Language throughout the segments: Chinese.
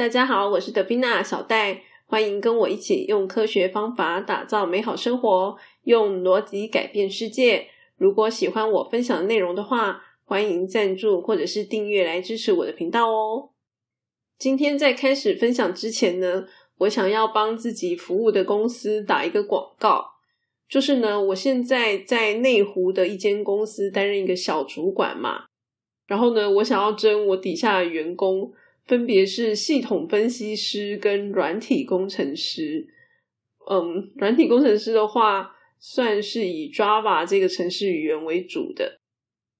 大家好，我是德宾娜小戴，欢迎跟我一起用科学方法打造美好生活，用逻辑改变世界。如果喜欢我分享的内容的话，欢迎赞助或者是订阅来支持我的频道哦。今天在开始分享之前呢，我想要帮自己服务的公司打一个广告，就是呢，我现在在内湖的一间公司担任一个小主管嘛。然后呢，我想要征我底下的员工，分别是系统分析师跟软体工程师。嗯，软体工程师的话，算是以 Java 这个程式语言为主的。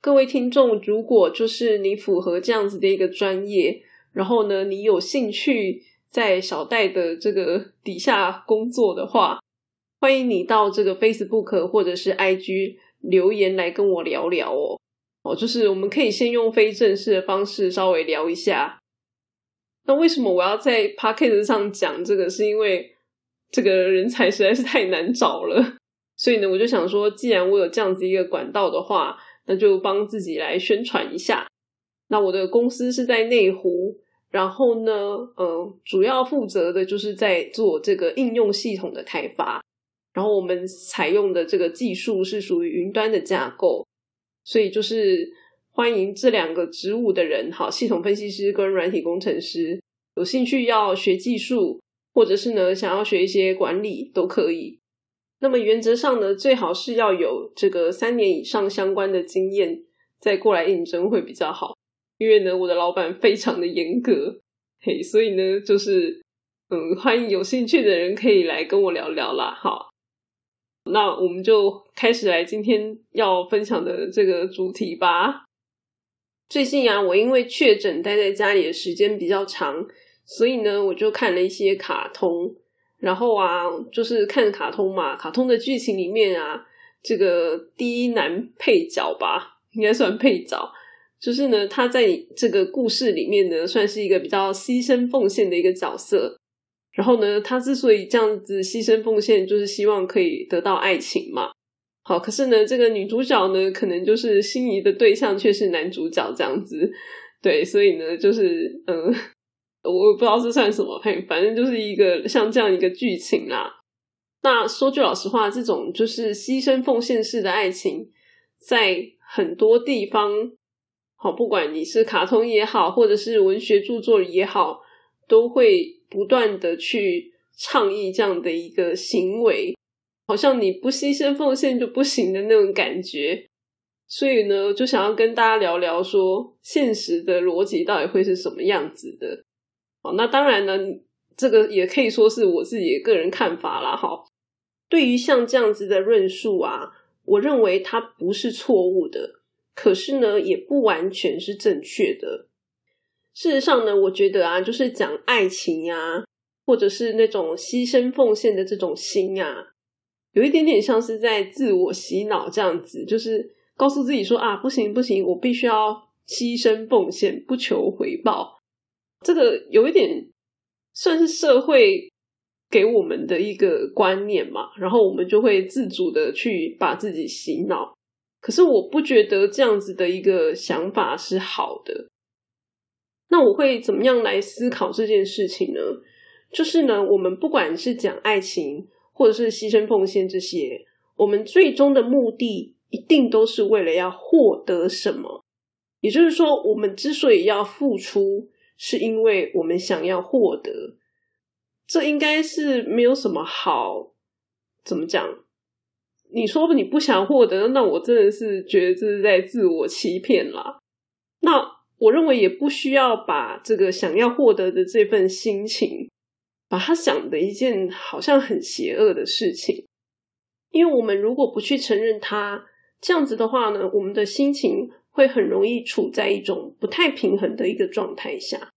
各位听众，如果就是你符合这样子的一个专业，然后呢，你有兴趣在小戴的这个底下工作的话，欢迎你到这个 Facebook 或者是 IG 留言来跟我聊聊哦。哦，就是我们可以先用非正式的方式稍微聊一下。那为什么我要在 p o c k e t 上讲这个？是因为这个人才实在是太难找了，所以呢，我就想说，既然我有这样子一个管道的话，那就帮自己来宣传一下。那我的公司是在内湖，然后呢，嗯，主要负责的就是在做这个应用系统的开发，然后我们采用的这个技术是属于云端的架构。所以就是欢迎这两个职务的人，好，系统分析师跟软体工程师，有兴趣要学技术，或者是呢想要学一些管理都可以。那么原则上呢，最好是要有这个三年以上相关的经验，再过来应征会比较好。因为呢，我的老板非常的严格，嘿，所以呢，就是嗯，欢迎有兴趣的人可以来跟我聊聊啦，好。那我们就开始来今天要分享的这个主题吧。最近啊，我因为确诊待在家里的时间比较长，所以呢，我就看了一些卡通。然后啊，就是看卡通嘛，卡通的剧情里面啊，这个第一男配角吧，应该算配角，就是呢，他在这个故事里面呢，算是一个比较牺牲奉献的一个角色。然后呢，他之所以这样子牺牲奉献，就是希望可以得到爱情嘛。好，可是呢，这个女主角呢，可能就是心仪的对象却是男主角这样子。对，所以呢，就是嗯，我不知道是算什么，反反正就是一个像这样一个剧情啦。那说句老实话，这种就是牺牲奉献式的爱情，在很多地方，好，不管你是卡通也好，或者是文学著作也好，都会。不断的去倡议这样的一个行为，好像你不牺牲奉献就不行的那种感觉。所以呢，就想要跟大家聊聊，说现实的逻辑到底会是什么样子的。好，那当然呢，这个也可以说是我自己的个人看法啦。哈，对于像这样子的论述啊，我认为它不是错误的，可是呢，也不完全是正确的。事实上呢，我觉得啊，就是讲爱情啊，或者是那种牺牲奉献的这种心啊，有一点点像是在自我洗脑这样子，就是告诉自己说啊，不行不行，我必须要牺牲奉献，不求回报。这个有一点算是社会给我们的一个观念嘛，然后我们就会自主的去把自己洗脑。可是我不觉得这样子的一个想法是好的。那我会怎么样来思考这件事情呢？就是呢，我们不管是讲爱情，或者是牺牲奉献这些，我们最终的目的一定都是为了要获得什么。也就是说，我们之所以要付出，是因为我们想要获得。这应该是没有什么好怎么讲？你说你不想获得，那我真的是觉得这是在自我欺骗啦。那。我认为也不需要把这个想要获得的这份心情，把它想的一件好像很邪恶的事情。因为我们如果不去承认它，这样子的话呢，我们的心情会很容易处在一种不太平衡的一个状态下。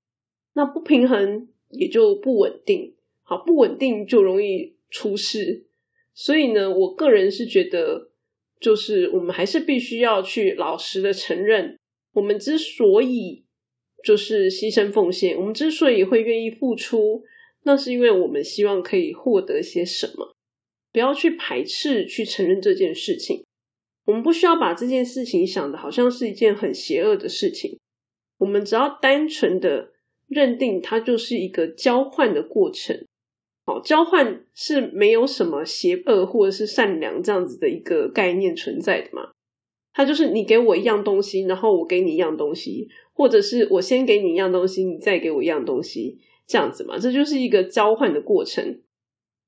那不平衡也就不稳定，好，不稳定就容易出事。所以呢，我个人是觉得，就是我们还是必须要去老实的承认。我们之所以就是牺牲奉献，我们之所以会愿意付出，那是因为我们希望可以获得些什么。不要去排斥去承认这件事情，我们不需要把这件事情想的好像是一件很邪恶的事情。我们只要单纯的认定它就是一个交换的过程。好，交换是没有什么邪恶或者是善良这样子的一个概念存在的嘛？它就是你给我一样东西，然后我给你一样东西，或者是我先给你一样东西，你再给我一样东西，这样子嘛？这就是一个交换的过程，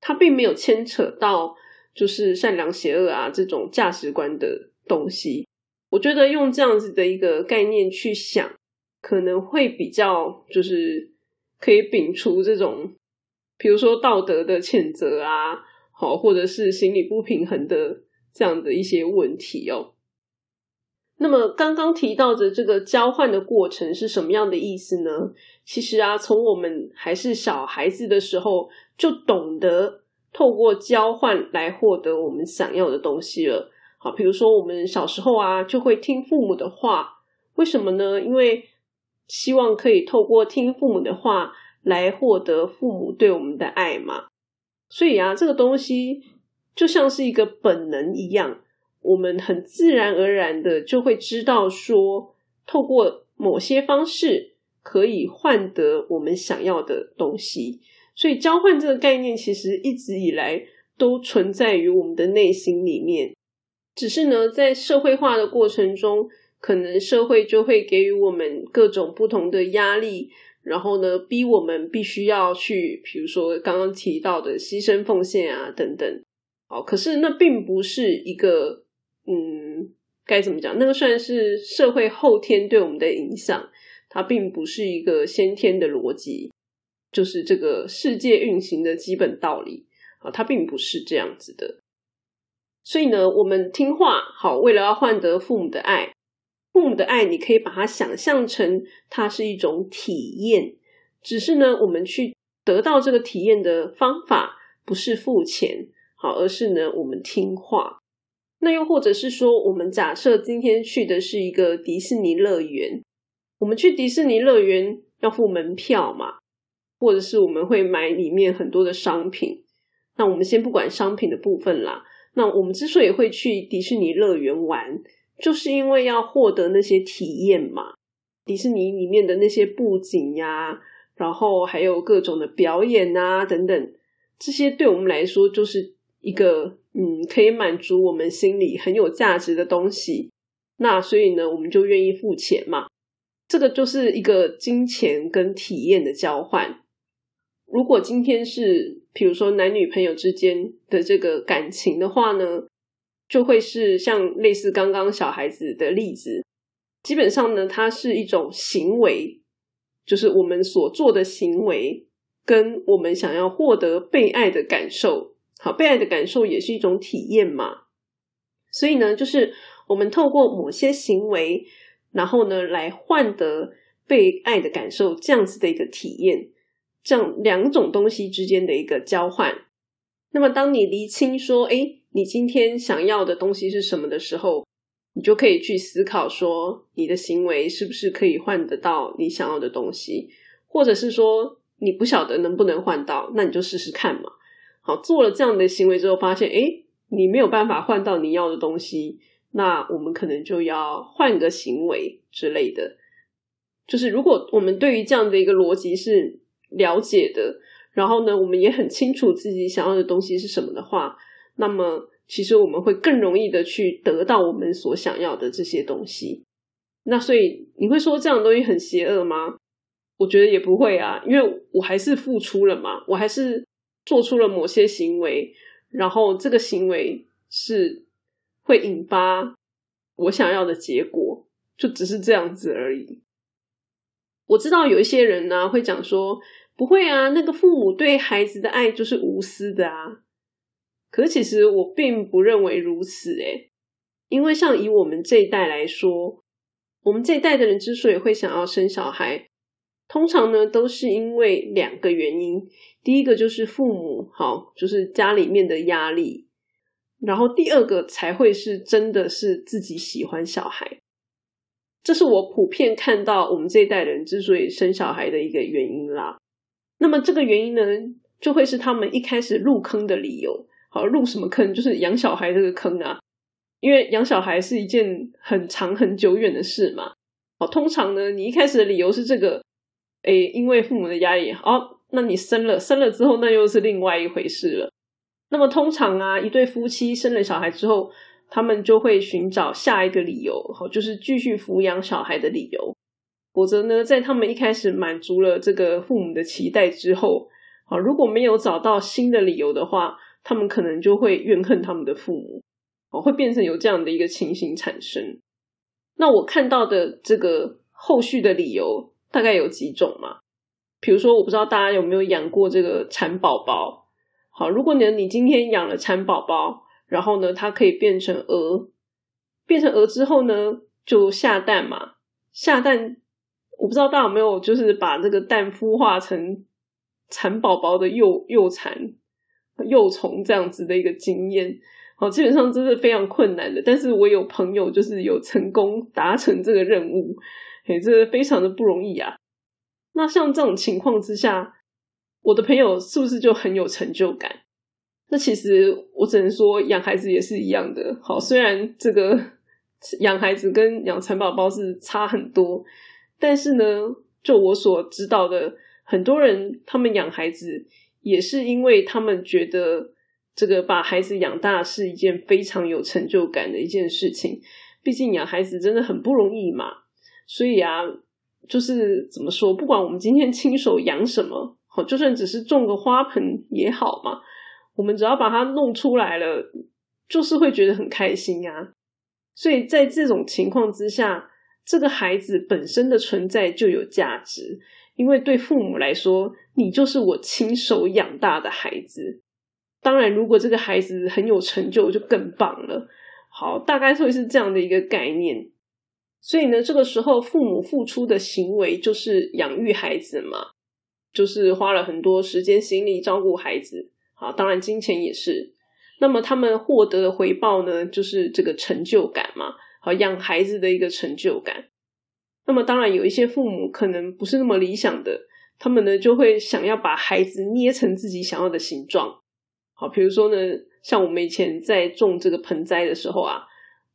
它并没有牵扯到就是善良邪恶啊这种价值观的东西。我觉得用这样子的一个概念去想，可能会比较就是可以摒除这种，比如说道德的谴责啊，好，或者是心理不平衡的这样的一些问题哦。那么刚刚提到的这个交换的过程是什么样的意思呢？其实啊，从我们还是小孩子的时候，就懂得透过交换来获得我们想要的东西了。好，比如说我们小时候啊，就会听父母的话，为什么呢？因为希望可以透过听父母的话来获得父母对我们的爱嘛。所以啊，这个东西就像是一个本能一样，我们很自然而然的就会知道说，透过某些方式可以换得我们想要的东西。所以交换这个概念，其实一直以来都存在于我们的内心里面。只是呢，在社会化的过程中，可能社会就会给予我们各种不同的压力，然后呢，逼我们必须要去，比如说刚刚提到的牺牲奉献啊等等。好，可是那并不是一个，嗯，该怎么讲？那个算是社会后天对我们的影响，它并不是一个先天的逻辑，就是这个世界运行的基本道理啊，它并不是这样子的。所以呢，我们听话好，为了要换得父母的爱，父母的爱，你可以把它想象成它是一种体验。只是呢，我们去得到这个体验的方法不是付钱，好，而是呢，我们听话。那又或者是说，我们假设今天去的是一个迪士尼乐园，我们去迪士尼乐园要付门票嘛，或者是我们会买里面很多的商品。那我们先不管商品的部分啦。那我们之所以会去迪士尼乐园玩，就是因为要获得那些体验嘛。迪士尼里面的那些布景呀，然后还有各种的表演啊等等，这些对我们来说就是一个嗯，可以满足我们心里很有价值的东西。那所以呢，我们就愿意付钱嘛。这个就是一个金钱跟体验的交换。如果今天是，比如说男女朋友之间的这个感情的话呢，就会是像类似刚刚小孩子的例子，基本上呢，它是一种行为，就是我们所做的行为，跟我们想要获得被爱的感受，好，被爱的感受也是一种体验嘛。所以呢，就是我们透过某些行为，然后呢，来换得被爱的感受，这样子的一个体验。这样两种东西之间的一个交换。那么，当你厘清说，哎，你今天想要的东西是什么的时候，你就可以去思考说，你的行为是不是可以换得到你想要的东西，或者是说你不晓得能不能换到，那你就试试看嘛。好，做了这样的行为之后，发现，哎，你没有办法换到你要的东西，那我们可能就要换个行为之类的。就是如果我们对于这样的一个逻辑是。了解的，然后呢，我们也很清楚自己想要的东西是什么的话，那么其实我们会更容易的去得到我们所想要的这些东西。那所以你会说这样的东西很邪恶吗？我觉得也不会啊，因为我还是付出了嘛，我还是做出了某些行为，然后这个行为是会引发我想要的结果，就只是这样子而已。我知道有一些人呢会讲说不会啊，那个父母对孩子的爱就是无私的啊。可是其实我并不认为如此诶，因为像以我们这一代来说，我们这一代的人之所以会想要生小孩，通常呢都是因为两个原因。第一个就是父母好，就是家里面的压力，然后第二个才会是真的是自己喜欢小孩。这是我普遍看到我们这一代人之所以生小孩的一个原因啦。那么这个原因呢，就会是他们一开始入坑的理由。好，入什么坑？就是养小孩这个坑啊。因为养小孩是一件很长很久远的事嘛。好，通常呢，你一开始的理由是这个，诶，因为父母的压力，哦，那你生了，生了之后，那又是另外一回事了。那么通常啊，一对夫妻生了小孩之后，他们就会寻找下一个理由，好，就是继续抚养小孩的理由。否则呢，在他们一开始满足了这个父母的期待之后，好，如果没有找到新的理由的话，他们可能就会怨恨他们的父母，哦，会变成有这样的一个情形产生。那我看到的这个后续的理由大概有几种嘛？比如说，我不知道大家有没有养过这个蚕宝宝。好，如果呢你今天养了蚕宝宝，然后呢它可以变成蛾，变成蛾之后呢就下蛋嘛，下蛋，我不知道大家有没有就是把这个蛋孵化成蚕宝宝的幼幼蚕。幼虫这样子的一个经验，好，基本上这是非常困难的。但是我有朋友就是有成功达成这个任务，哎，这非常的不容易啊。那像这种情况之下，我的朋友是不是就很有成就感？那其实我只能说，养孩子也是一样的。好，虽然这个养孩子跟养蚕宝宝是差很多，但是呢，就我所知道的，很多人他们养孩子。也是因为他们觉得这个把孩子养大是一件非常有成就感的一件事情，毕竟养孩子真的很不容易嘛。所以啊，就是怎么说，不管我们今天亲手养什么，好，就算只是种个花盆也好嘛，我们只要把它弄出来了，就是会觉得很开心啊。所以在这种情况之下，这个孩子本身的存在就有价值。因为对父母来说，你就是我亲手养大的孩子。当然，如果这个孩子很有成就，就更棒了。好，大概会是这样的一个概念。所以呢，这个时候父母付出的行为就是养育孩子嘛，就是花了很多时间、心力照顾孩子。好，当然金钱也是。那么他们获得的回报呢，就是这个成就感嘛。好，养孩子的一个成就感。那么当然有一些父母可能不是那么理想的，他们呢就会想要把孩子捏成自己想要的形状。好，比如说呢，像我们以前在种这个盆栽的时候啊，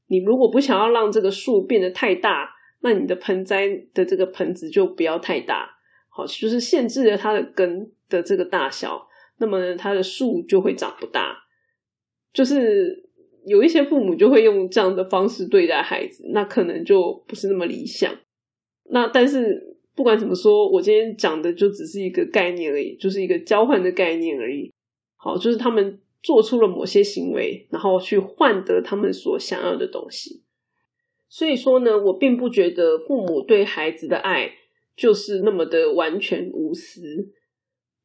你如果不想要让这个树变得太大，那你的盆栽的这个盆子就不要太大。好，就是限制了它的根的这个大小，那么它的树就会长不大。就是有一些父母就会用这样的方式对待孩子，那可能就不是那么理想。那但是不管怎么说，我今天讲的就只是一个概念而已，就是一个交换的概念而已。好，就是他们做出了某些行为，然后去换得他们所想要的东西。所以说呢，我并不觉得父母对孩子的爱就是那么的完全无私。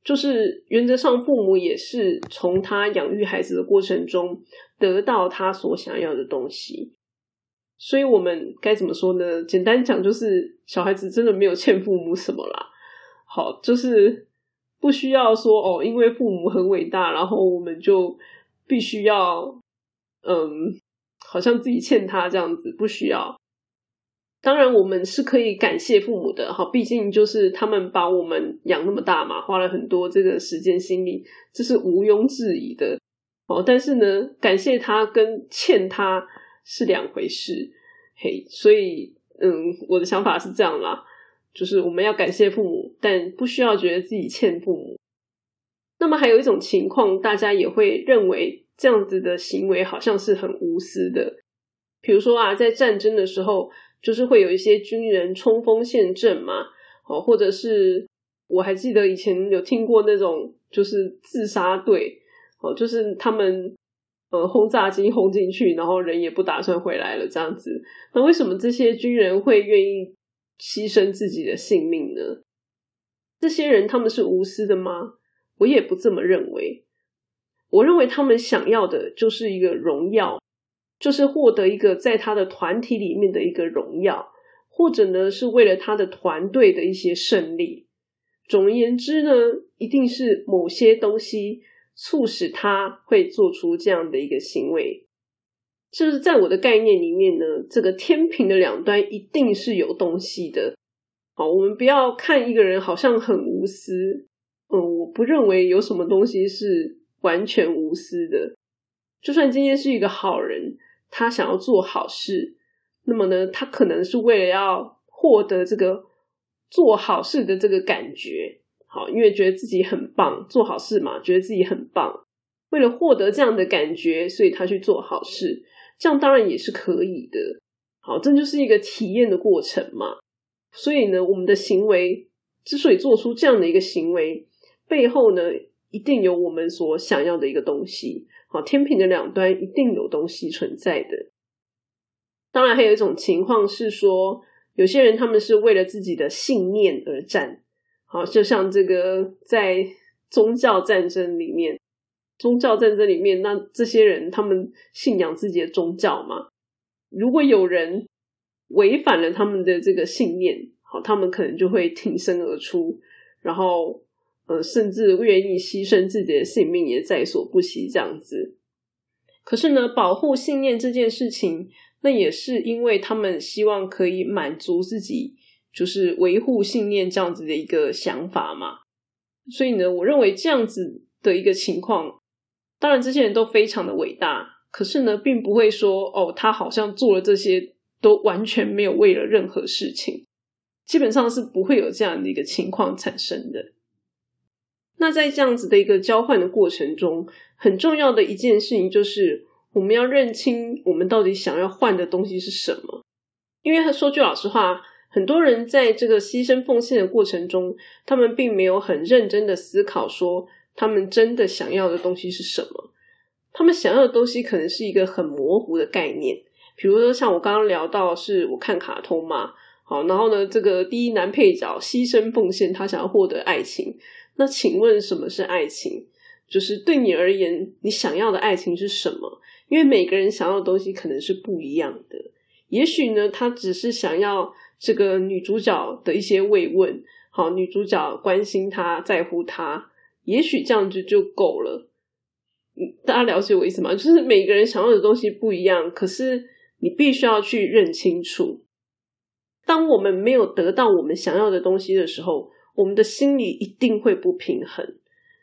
就是原则上，父母也是从他养育孩子的过程中得到他所想要的东西。所以我们该怎么说呢？简单讲，就是小孩子真的没有欠父母什么啦。好，就是不需要说哦，因为父母很伟大，然后我们就必须要，嗯，好像自己欠他这样子，不需要。当然，我们是可以感谢父母的，哈，毕竟就是他们把我们养那么大嘛，花了很多这个时间心力，这是毋庸置疑的。哦，但是呢，感谢他跟欠他。是两回事，嘿，所以，嗯，我的想法是这样啦，就是我们要感谢父母，但不需要觉得自己欠父母。那么还有一种情况，大家也会认为这样子的行为好像是很无私的，比如说啊，在战争的时候，就是会有一些军人冲锋陷阵嘛，哦，或者是我还记得以前有听过那种就是自杀队，哦，就是他们。呃，轰炸机轰进去，然后人也不打算回来了，这样子。那为什么这些军人会愿意牺牲自己的性命呢？这些人他们是无私的吗？我也不这么认为。我认为他们想要的就是一个荣耀，就是获得一个在他的团体里面的一个荣耀，或者呢是为了他的团队的一些胜利。总而言之呢，一定是某些东西。促使他会做出这样的一个行为，就是在我的概念里面呢，这个天平的两端一定是有东西的。好，我们不要看一个人好像很无私，嗯，我不认为有什么东西是完全无私的。就算今天是一个好人，他想要做好事，那么呢，他可能是为了要获得这个做好事的这个感觉，好，因为觉得自己很棒，做好事嘛，觉得自己很棒。为了获得这样的感觉，所以他去做好事，这样当然也是可以的。好，这就是一个体验的过程嘛。所以呢，我们的行为之所以做出这样的一个行为，背后呢，一定有我们所想要的一个东西。好，天平的两端一定有东西存在的。当然，还有一种情况是说，有些人他们是为了自己的信念而战。好，就像这个在宗教战争里面。宗教战争里面，那这些人他们信仰自己的宗教嘛？如果有人违反了他们的这个信念，好，他们可能就会挺身而出，然后呃，甚至愿意牺牲自己的性命也在所不惜这样子。可是呢，保护信念这件事情，那也是因为他们希望可以满足自己，就是维护信念这样子的一个想法嘛。所以呢，我认为这样子的一个情况。当然，这些人都非常的伟大，可是呢，并不会说哦，他好像做了这些都完全没有为了任何事情，基本上是不会有这样的一个情况产生的。那在这样子的一个交换的过程中，很重要的一件事情就是我们要认清我们到底想要换的东西是什么。因为他说句老实话，很多人在这个牺牲奉献的过程中，他们并没有很认真的思考说。他们真的想要的东西是什么？他们想要的东西可能是一个很模糊的概念，比如说像我刚刚聊到，是我看卡通嘛，好，然后呢，这个第一男配角牺牲奉献，他想要获得爱情。那请问什么是爱情？就是对你而言，你想要的爱情是什么？因为每个人想要的东西可能是不一样的。也许呢，他只是想要这个女主角的一些慰问，好，女主角关心他，在乎他。也许这样子就够了。嗯大家了解我意思吗？就是每个人想要的东西不一样，可是你必须要去认清楚。当我们没有得到我们想要的东西的时候，我们的心里一定会不平衡，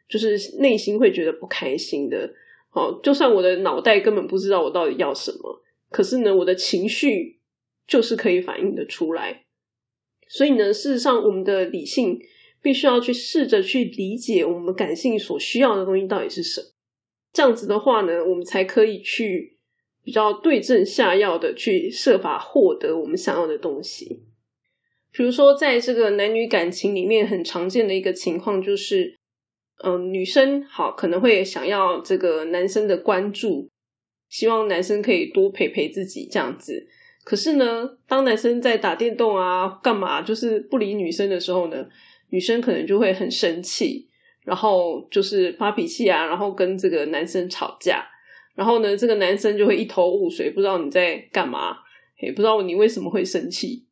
就是内心会觉得不开心的。好，就算我的脑袋根本不知道我到底要什么，可是呢，我的情绪就是可以反映的出来。所以呢，事实上，我们的理性。必须要去试着去理解我们感性所需要的东西到底是什么，这样子的话呢，我们才可以去比较对症下药的去设法获得我们想要的东西。比如说，在这个男女感情里面，很常见的一个情况就是，嗯，女生好可能会想要这个男生的关注，希望男生可以多陪陪自己这样子。可是呢，当男生在打电动啊、干嘛，就是不理女生的时候呢？女生可能就会很生气，然后就是发脾气啊，然后跟这个男生吵架，然后呢，这个男生就会一头雾水，不知道你在干嘛，也不知道你为什么会生气。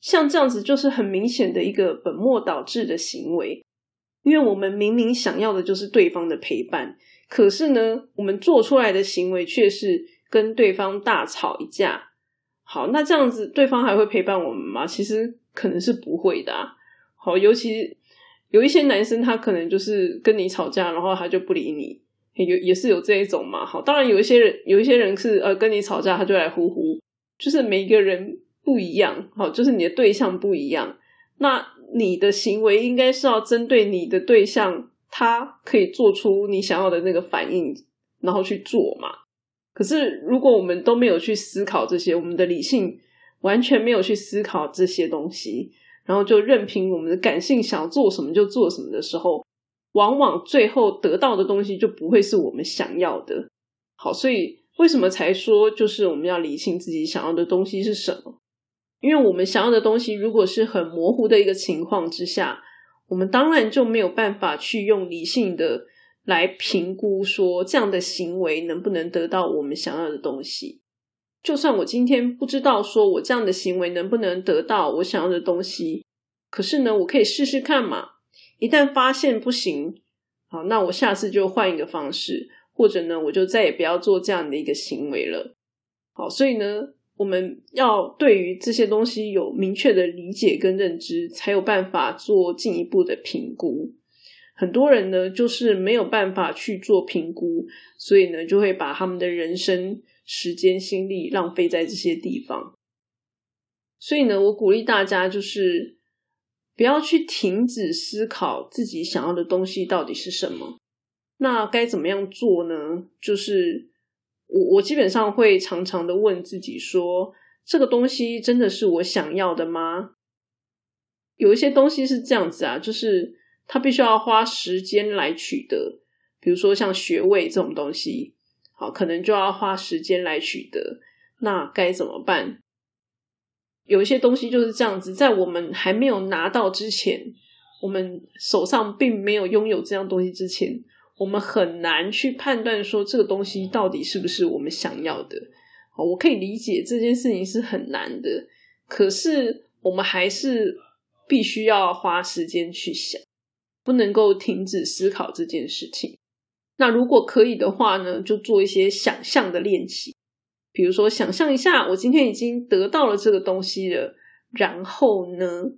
像这样子就是很明显的一个本末倒置的行为，因为我们明明想要的就是对方的陪伴，可是呢，我们做出来的行为却是跟对方大吵一架。好，那这样子对方还会陪伴我们吗？其实可能是不会的。好，尤其有一些男生，他可能就是跟你吵架，然后他就不理你，有也是有这一种嘛。好，当然有一些人，有一些人是呃跟你吵架，他就来呼呼，就是每一个人不一样，好，就是你的对象不一样。那你的行为应该是要针对你的对象，他可以做出你想要的那个反应，然后去做嘛。可是如果我们都没有去思考这些，我们的理性完全没有去思考这些东西。然后就任凭我们的感性想做什么就做什么的时候，往往最后得到的东西就不会是我们想要的。好，所以为什么才说就是我们要理清自己想要的东西是什么？因为我们想要的东西如果是很模糊的一个情况之下，我们当然就没有办法去用理性的来评估说这样的行为能不能得到我们想要的东西。就算我今天不知道说我这样的行为能不能得到我想要的东西，可是呢，我可以试试看嘛。一旦发现不行，好，那我下次就换一个方式，或者呢，我就再也不要做这样的一个行为了。好，所以呢，我们要对于这些东西有明确的理解跟认知，才有办法做进一步的评估。很多人呢，就是没有办法去做评估，所以呢，就会把他们的人生。时间心力浪费在这些地方，所以呢，我鼓励大家就是，不要去停止思考自己想要的东西到底是什么。那该怎么样做呢？就是我我基本上会常常的问自己说：这个东西真的是我想要的吗？有一些东西是这样子啊，就是它必须要花时间来取得，比如说像学位这种东西，好，可能就要花时间来取得。那该怎么办？有一些东西就是这样子，在我们还没有拿到之前，我们手上并没有拥有这样东西之前，我们很难去判断说这个东西到底是不是我们想要的。我可以理解这件事情是很难的，可是我们还是。必须要花时间去想，不能够停止思考这件事情。那如果可以的话呢，就做一些想象的练习。比如说，想象一下，我今天已经得到了这个东西了，然后呢，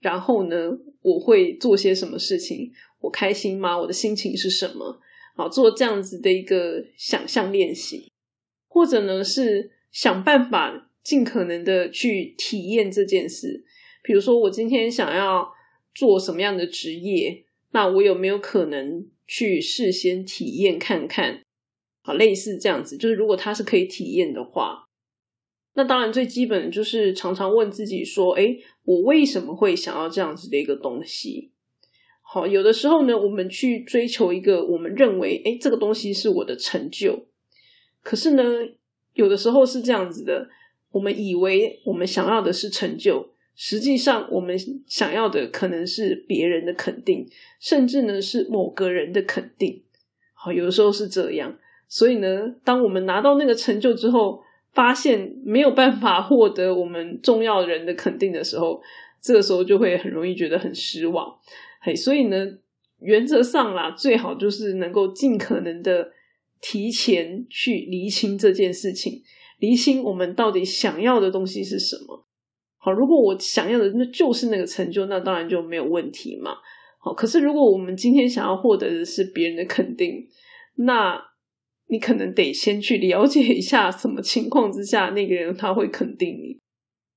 然后呢，我会做些什么事情？我开心吗？我的心情是什么？好，做这样子的一个想象练习，或者呢，是想办法尽可能的去体验这件事。比如说，我今天想要做什么样的职业，那我有没有可能去事先体验看看？好，类似这样子，就是如果它是可以体验的话，那当然最基本的就是常常问自己说：，哎，我为什么会想要这样子的一个东西？好，有的时候呢，我们去追求一个我们认为，哎，这个东西是我的成就，可是呢，有的时候是这样子的，我们以为我们想要的是成就。实际上，我们想要的可能是别人的肯定，甚至呢是某个人的肯定。好，有的时候是这样。所以呢，当我们拿到那个成就之后，发现没有办法获得我们重要人的肯定的时候，这个时候就会很容易觉得很失望。嘿，所以呢，原则上啦，最好就是能够尽可能的提前去厘清这件事情，厘清我们到底想要的东西是什么。好，如果我想要的那就是那个成就，那当然就没有问题嘛。好，可是如果我们今天想要获得的是别人的肯定，那你可能得先去了解一下什么情况之下那个人他会肯定你，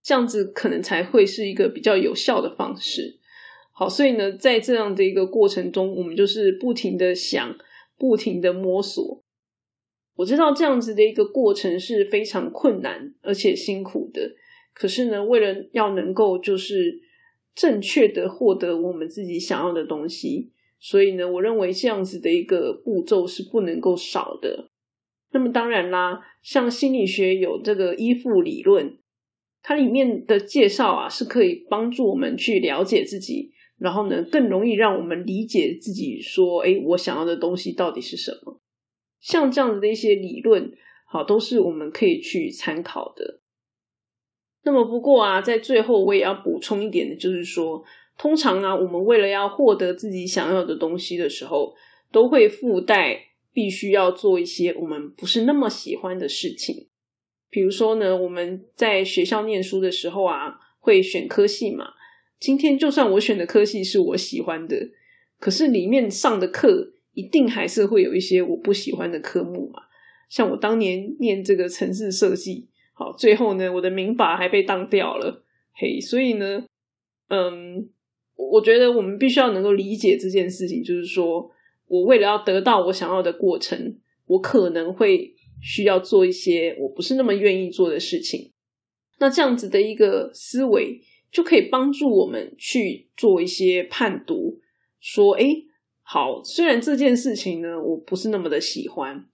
这样子可能才会是一个比较有效的方式。好，所以呢，在这样的一个过程中，我们就是不停的想，不停的摸索。我知道这样子的一个过程是非常困难而且辛苦的。可是呢，为了要能够就是正确的获得我们自己想要的东西，所以呢，我认为这样子的一个步骤是不能够少的。那么当然啦，像心理学有这个依附理论，它里面的介绍啊，是可以帮助我们去了解自己，然后呢，更容易让我们理解自己说，哎，我想要的东西到底是什么？像这样子的一些理论，好，都是我们可以去参考的。那么不过啊，在最后我也要补充一点的，就是说，通常啊，我们为了要获得自己想要的东西的时候，都会附带必须要做一些我们不是那么喜欢的事情。比如说呢，我们在学校念书的时候啊，会选科系嘛。今天就算我选的科系是我喜欢的，可是里面上的课一定还是会有一些我不喜欢的科目嘛。像我当年念这个城市设计。好，最后呢，我的民法还被当掉了，嘿，所以呢，嗯，我觉得我们必须要能够理解这件事情，就是说我为了要得到我想要的过程，我可能会需要做一些我不是那么愿意做的事情。那这样子的一个思维，就可以帮助我们去做一些判读，说，哎，好，虽然这件事情呢，我不是那么的喜欢，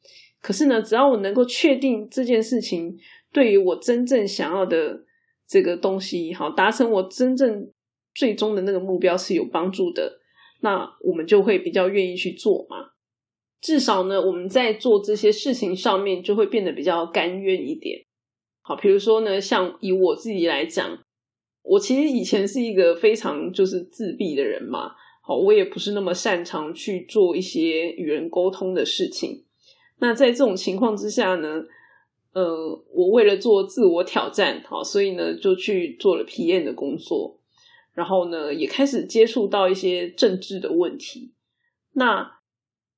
可是呢，只要我能够确定这件事情。对于我真正想要的这个东西，好达成我真正最终的那个目标是有帮助的，那我们就会比较愿意去做嘛。至少呢，我们在做这些事情上面就会变得比较甘愿一点。好，比如说呢，像以我自己来讲，我其实以前是一个非常就是自闭的人嘛，好，我也不是那么擅长去做一些与人沟通的事情。那在这种情况之下呢？呃，我为了做自我挑战，好，所以呢就去做了 PM 的工作，然后呢也开始接触到一些政治的问题。那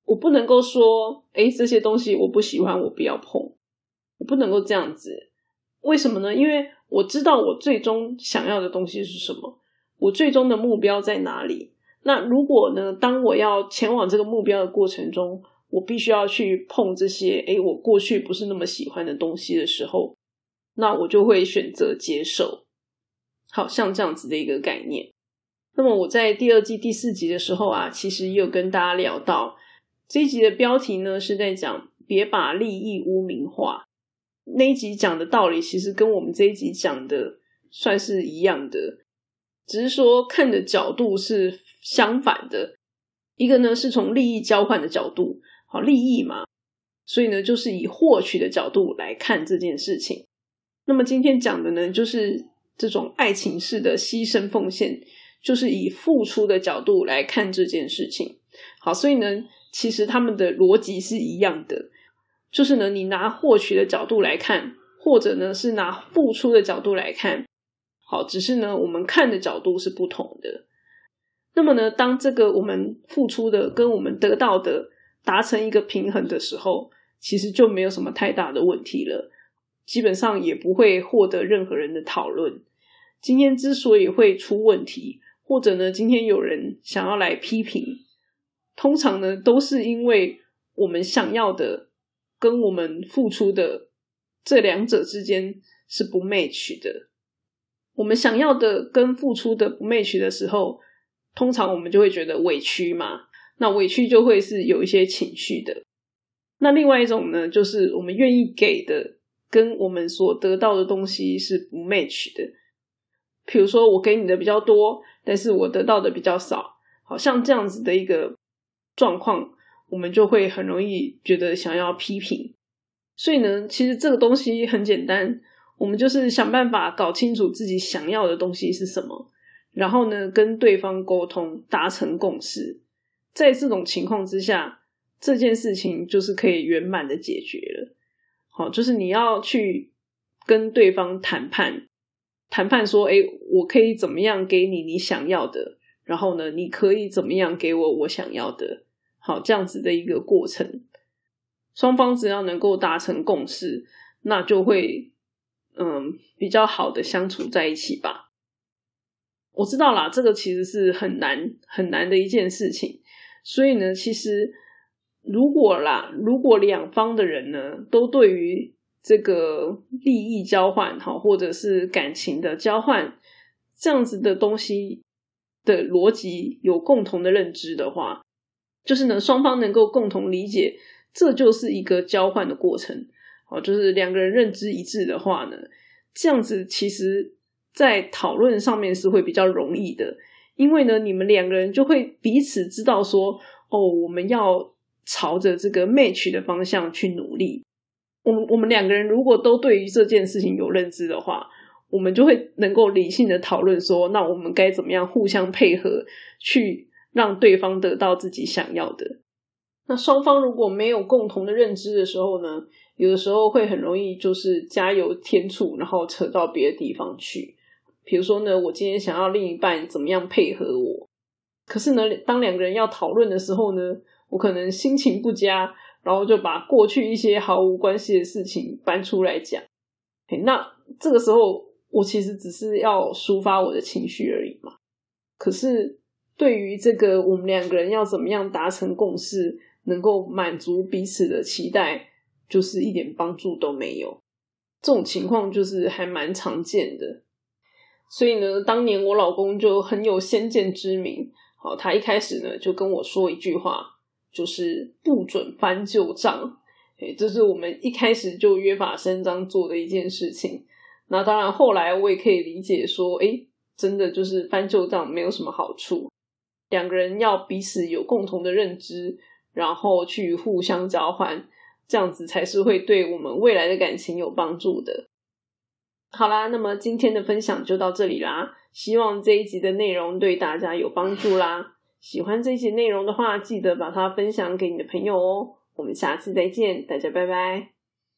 我不能够说，哎，这些东西我不喜欢，我不要碰，我不能够这样子。为什么呢？因为我知道我最终想要的东西是什么，我最终的目标在哪里？那如果呢，当我要前往这个目标的过程中，我必须要去碰这些，诶，我过去不是那么喜欢的东西的时候，那我就会选择接受。好像这样子的一个概念。那么我在第二季第四集的时候啊，其实也有跟大家聊到这一集的标题呢，是在讲别把利益污名化。那一集讲的道理，其实跟我们这一集讲的算是一样的，只是说看的角度是相反的。一个呢是从利益交换的角度，好利益嘛，所以呢就是以获取的角度来看这件事情。那么今天讲的呢，就是这种爱情式的牺牲奉献。就是以付出的角度来看这件事情，好，所以呢，其实他们的逻辑是一样的，就是呢，你拿获取的角度来看，或者呢是拿付出的角度来看，好，只是呢我们看的角度是不同的。那么呢，当这个我们付出的跟我们得到的达成一个平衡的时候，其实就没有什么太大的问题了，基本上也不会获得任何人的讨论。今天之所以会出问题。或者呢，今天有人想要来批评，通常呢都是因为我们想要的跟我们付出的这两者之间是不 match 的。我们想要的跟付出的不 match 的时候，通常我们就会觉得委屈嘛。那委屈就会是有一些情绪的。那另外一种呢，就是我们愿意给的跟我们所得到的东西是不 match 的。比如说，我给你的比较多。但是我得到的比较少，好像这样子的一个状况，我们就会很容易觉得想要批评。所以呢，其实这个东西很简单，我们就是想办法搞清楚自己想要的东西是什么，然后呢，跟对方沟通，达成共识。在这种情况之下，这件事情就是可以圆满的解决了。好，就是你要去跟对方谈判。谈判说：“哎，我可以怎么样给你你想要的？然后呢，你可以怎么样给我我想要的？好，这样子的一个过程，双方只要能够达成共识，那就会嗯比较好的相处在一起吧。我知道啦，这个其实是很难很难的一件事情。所以呢，其实如果啦，如果两方的人呢都对于。这个利益交换，哈，或者是感情的交换，这样子的东西的逻辑有共同的认知的话，就是呢，双方能够共同理解，这就是一个交换的过程，哦，就是两个人认知一致的话呢，这样子其实，在讨论上面是会比较容易的，因为呢，你们两个人就会彼此知道说，哦，我们要朝着这个 match 的方向去努力。我们我们两个人如果都对于这件事情有认知的话，我们就会能够理性的讨论说，那我们该怎么样互相配合，去让对方得到自己想要的。那双方如果没有共同的认知的时候呢，有的时候会很容易就是加油添醋，然后扯到别的地方去。比如说呢，我今天想要另一半怎么样配合我，可是呢，当两个人要讨论的时候呢，我可能心情不佳。然后就把过去一些毫无关系的事情搬出来讲，那这个时候我其实只是要抒发我的情绪而已嘛。可是对于这个我们两个人要怎么样达成共识，能够满足彼此的期待，就是一点帮助都没有。这种情况就是还蛮常见的。所以呢，当年我老公就很有先见之明，好，他一开始呢就跟我说一句话。就是不准翻旧账，诶，这是我们一开始就约法三章做的一件事情。那当然，后来我也可以理解说，诶，真的就是翻旧账没有什么好处。两个人要彼此有共同的认知，然后去互相交换，这样子才是会对我们未来的感情有帮助的。好啦，那么今天的分享就到这里啦，希望这一集的内容对大家有帮助啦。喜欢这些内容的话，记得把它分享给你的朋友哦。我们下次再见，大家拜拜。